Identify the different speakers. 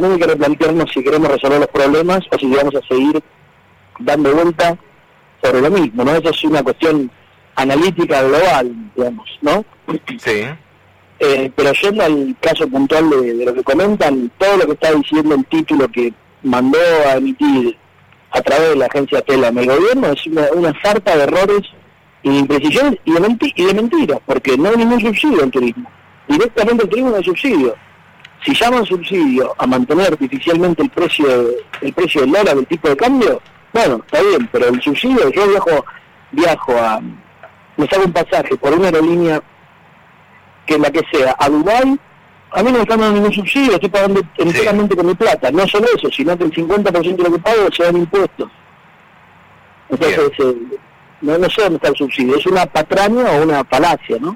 Speaker 1: también hay que replantearnos si queremos resolver los problemas o si vamos a seguir dando vuelta sobre lo mismo, ¿no? Eso es una cuestión analítica global, digamos, ¿no?
Speaker 2: Sí.
Speaker 1: Eh, pero yendo al caso puntual de, de, lo que comentan, todo lo que está diciendo el título que mandó a emitir a través de la agencia TELAM el gobierno es una, una sarta de errores y de imprecisiones y de, menti y de mentiras, porque no hay ningún subsidio al turismo. Directamente el turismo no hay subsidio. Si llaman subsidio a mantener artificialmente el precio el precio del dólar, el tipo de cambio, bueno, está bien, pero el subsidio, yo viajo, viajo a, me saco un pasaje por una aerolínea que la que sea, a Dubái, a mí no me están dando ningún subsidio, estoy pagando enteramente con mi plata. No solo eso, sino que el 50% de lo que pago se dan impuestos. Entonces, eh, no, no sé dónde está el subsidio, es una patraña o una palacia, ¿no?